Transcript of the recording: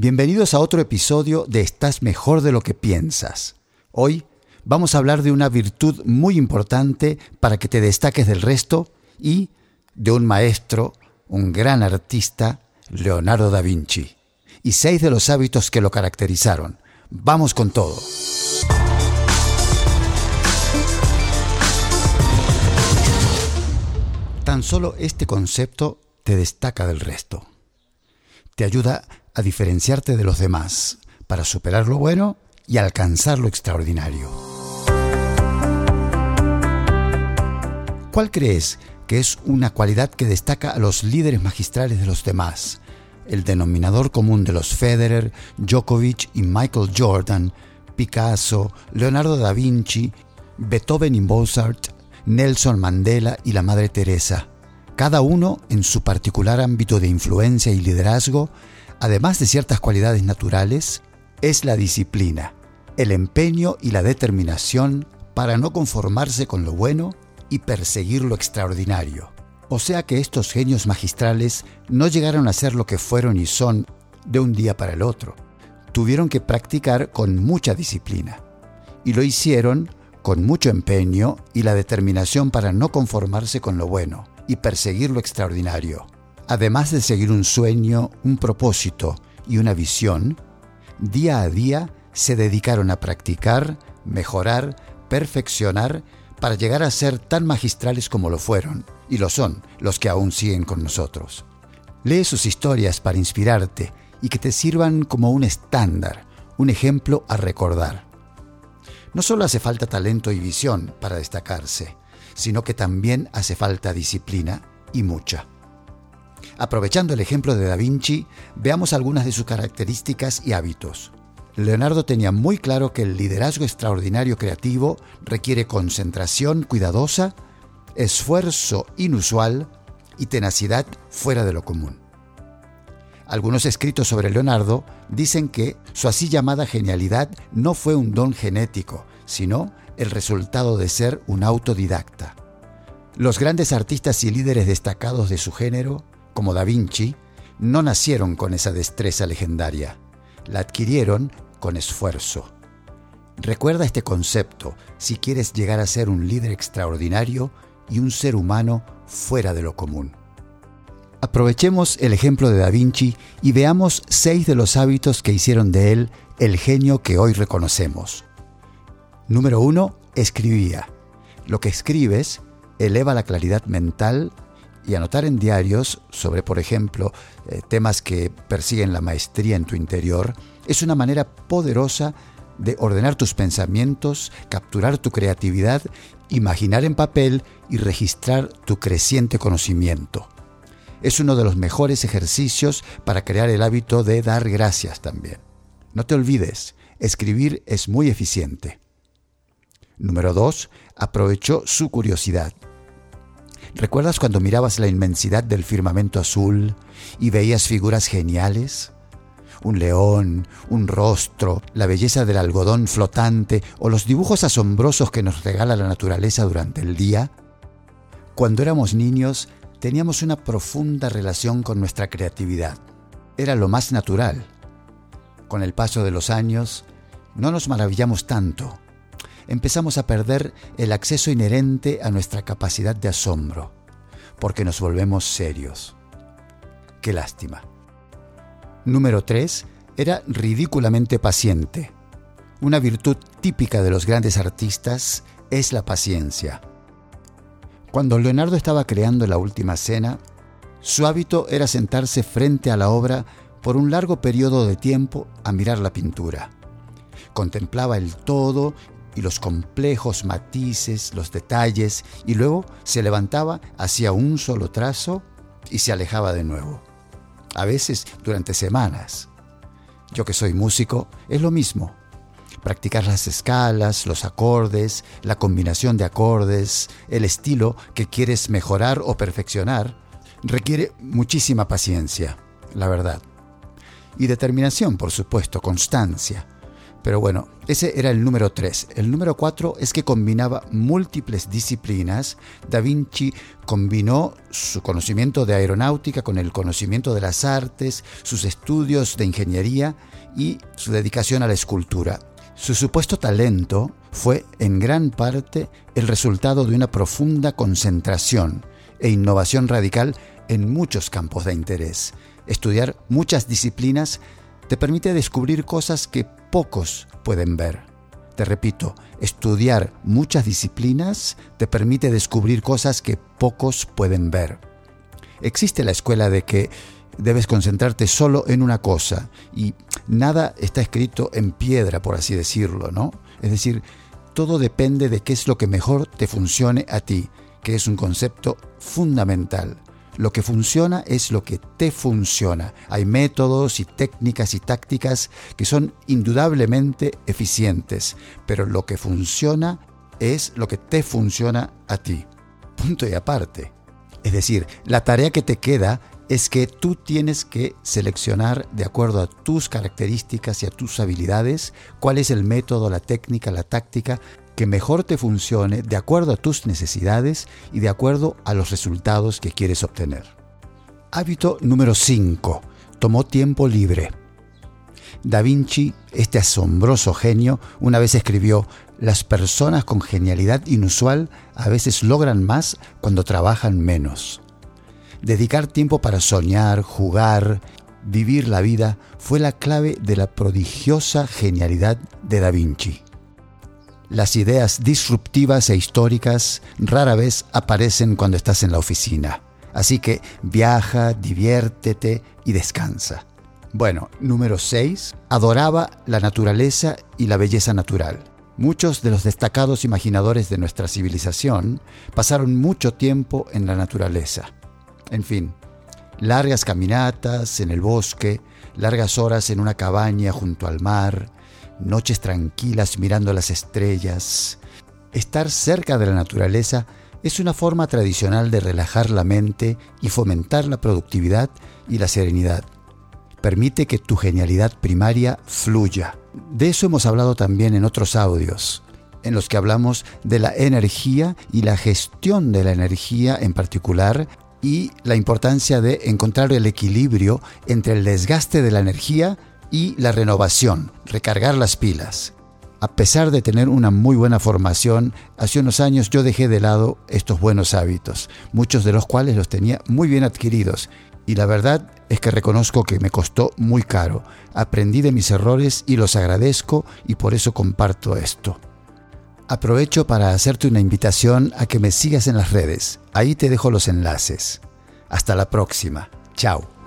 Bienvenidos a otro episodio de Estás mejor de lo que piensas. Hoy vamos a hablar de una virtud muy importante para que te destaques del resto y de un maestro, un gran artista, Leonardo da Vinci, y seis de los hábitos que lo caracterizaron. Vamos con todo. Tan solo este concepto te destaca del resto. Te ayuda a diferenciarte de los demás para superar lo bueno y alcanzar lo extraordinario. ¿Cuál crees que es una cualidad que destaca a los líderes magistrales de los demás? El denominador común de los Federer, Djokovic y Michael Jordan, Picasso, Leonardo da Vinci, Beethoven y Mozart, Nelson Mandela y la Madre Teresa, cada uno en su particular ámbito de influencia y liderazgo, además de ciertas cualidades naturales, es la disciplina, el empeño y la determinación para no conformarse con lo bueno y perseguir lo extraordinario. O sea que estos genios magistrales no llegaron a ser lo que fueron y son de un día para el otro. Tuvieron que practicar con mucha disciplina. Y lo hicieron con mucho empeño y la determinación para no conformarse con lo bueno y perseguir lo extraordinario. Además de seguir un sueño, un propósito y una visión, día a día se dedicaron a practicar, mejorar, perfeccionar para llegar a ser tan magistrales como lo fueron, y lo son los que aún siguen con nosotros. Lee sus historias para inspirarte y que te sirvan como un estándar, un ejemplo a recordar. No solo hace falta talento y visión para destacarse, sino que también hace falta disciplina y mucha. Aprovechando el ejemplo de Da Vinci, veamos algunas de sus características y hábitos. Leonardo tenía muy claro que el liderazgo extraordinario creativo requiere concentración cuidadosa, esfuerzo inusual y tenacidad fuera de lo común. Algunos escritos sobre Leonardo dicen que su así llamada genialidad no fue un don genético, sino el resultado de ser un autodidacta. Los grandes artistas y líderes destacados de su género, como Da Vinci, no nacieron con esa destreza legendaria, la adquirieron con esfuerzo. Recuerda este concepto si quieres llegar a ser un líder extraordinario y un ser humano fuera de lo común. Aprovechemos el ejemplo de Da Vinci y veamos seis de los hábitos que hicieron de él el genio que hoy reconocemos. Número uno, escribía. Lo que escribes eleva la claridad mental y anotar en diarios sobre, por ejemplo, eh, temas que persiguen la maestría en tu interior, es una manera poderosa de ordenar tus pensamientos, capturar tu creatividad, imaginar en papel y registrar tu creciente conocimiento. Es uno de los mejores ejercicios para crear el hábito de dar gracias también. No te olvides, escribir es muy eficiente. Número 2. Aprovechó su curiosidad. ¿Recuerdas cuando mirabas la inmensidad del firmamento azul y veías figuras geniales? Un león, un rostro, la belleza del algodón flotante o los dibujos asombrosos que nos regala la naturaleza durante el día. Cuando éramos niños teníamos una profunda relación con nuestra creatividad. Era lo más natural. Con el paso de los años, no nos maravillamos tanto empezamos a perder el acceso inherente a nuestra capacidad de asombro, porque nos volvemos serios. Qué lástima. Número 3. Era ridículamente paciente. Una virtud típica de los grandes artistas es la paciencia. Cuando Leonardo estaba creando la última cena, su hábito era sentarse frente a la obra por un largo periodo de tiempo a mirar la pintura. Contemplaba el todo y los complejos matices, los detalles, y luego se levantaba hacia un solo trazo y se alejaba de nuevo. A veces durante semanas. Yo que soy músico, es lo mismo. Practicar las escalas, los acordes, la combinación de acordes, el estilo que quieres mejorar o perfeccionar, requiere muchísima paciencia, la verdad. Y determinación, por supuesto, constancia Pero bueno, ese era el número 3. El número 4 es que combinaba múltiples disciplinas. Da Vinci combinó su conocimiento de aeronáutica con el conocimiento de las artes, sus estudios de ingeniería y su dedicación a la escultura. Su supuesto talento fue en gran parte el resultado de una profunda concentración e innovación radical en muchos campos de interés. Estudiar muchas disciplinas te permite descubrir cosas que pocos pueden ver. Te repito, estudiar muchas disciplinas te permite descubrir cosas que pocos pueden ver. Existe la escuela de que debes concentrarte solo en una cosa y nada está escrito en piedra, por así decirlo, ¿no? Es decir, todo depende de qué es lo que mejor te funcione a ti, que es un concepto fundamental. Lo que funciona es lo que te funciona. Hay métodos y técnicas y tácticas que son indudablemente eficientes, pero lo que funciona es lo que te funciona a ti. Punto y aparte. Es decir, la tarea que te queda es que tú tienes que seleccionar de acuerdo a tus características y a tus habilidades cuál es el método, la técnica, la táctica que mejor te funcione de acuerdo a tus necesidades y de acuerdo a los resultados que quieres obtener. Hábito número 5. Tomó tiempo libre. Da Vinci, este asombroso genio, una vez escribió, las personas con genialidad inusual a veces logran más cuando trabajan menos. Dedicar tiempo para soñar, jugar, vivir la vida fue la clave de la prodigiosa genialidad de Da Vinci. Las ideas disruptivas e históricas rara vez aparecen cuando estás en la oficina. Así que viaja, diviértete y descansa. Bueno, número 6. Adoraba la naturaleza y la belleza natural. Muchos de los destacados imaginadores de nuestra civilización pasaron mucho tiempo en la naturaleza. En fin, largas caminatas en el bosque, largas horas en una cabaña junto al mar, noches tranquilas mirando las estrellas. Estar cerca de la naturaleza es una forma tradicional de relajar la mente y fomentar la productividad y la serenidad. Permite que tu genialidad primaria fluya. De eso hemos hablado también en otros audios, en los que hablamos de la energía y la gestión de la energía en particular y la importancia de encontrar el equilibrio entre el desgaste de la energía y la renovación, recargar las pilas. A pesar de tener una muy buena formación, hace unos años yo dejé de lado estos buenos hábitos, muchos de los cuales los tenía muy bien adquiridos, y la verdad es que reconozco que me costó muy caro. Aprendí de mis errores y los agradezco y por eso comparto esto. Aprovecho para hacerte una invitación a que me sigas en las redes. Ahí te dejo los enlaces. Hasta la próxima. Chao.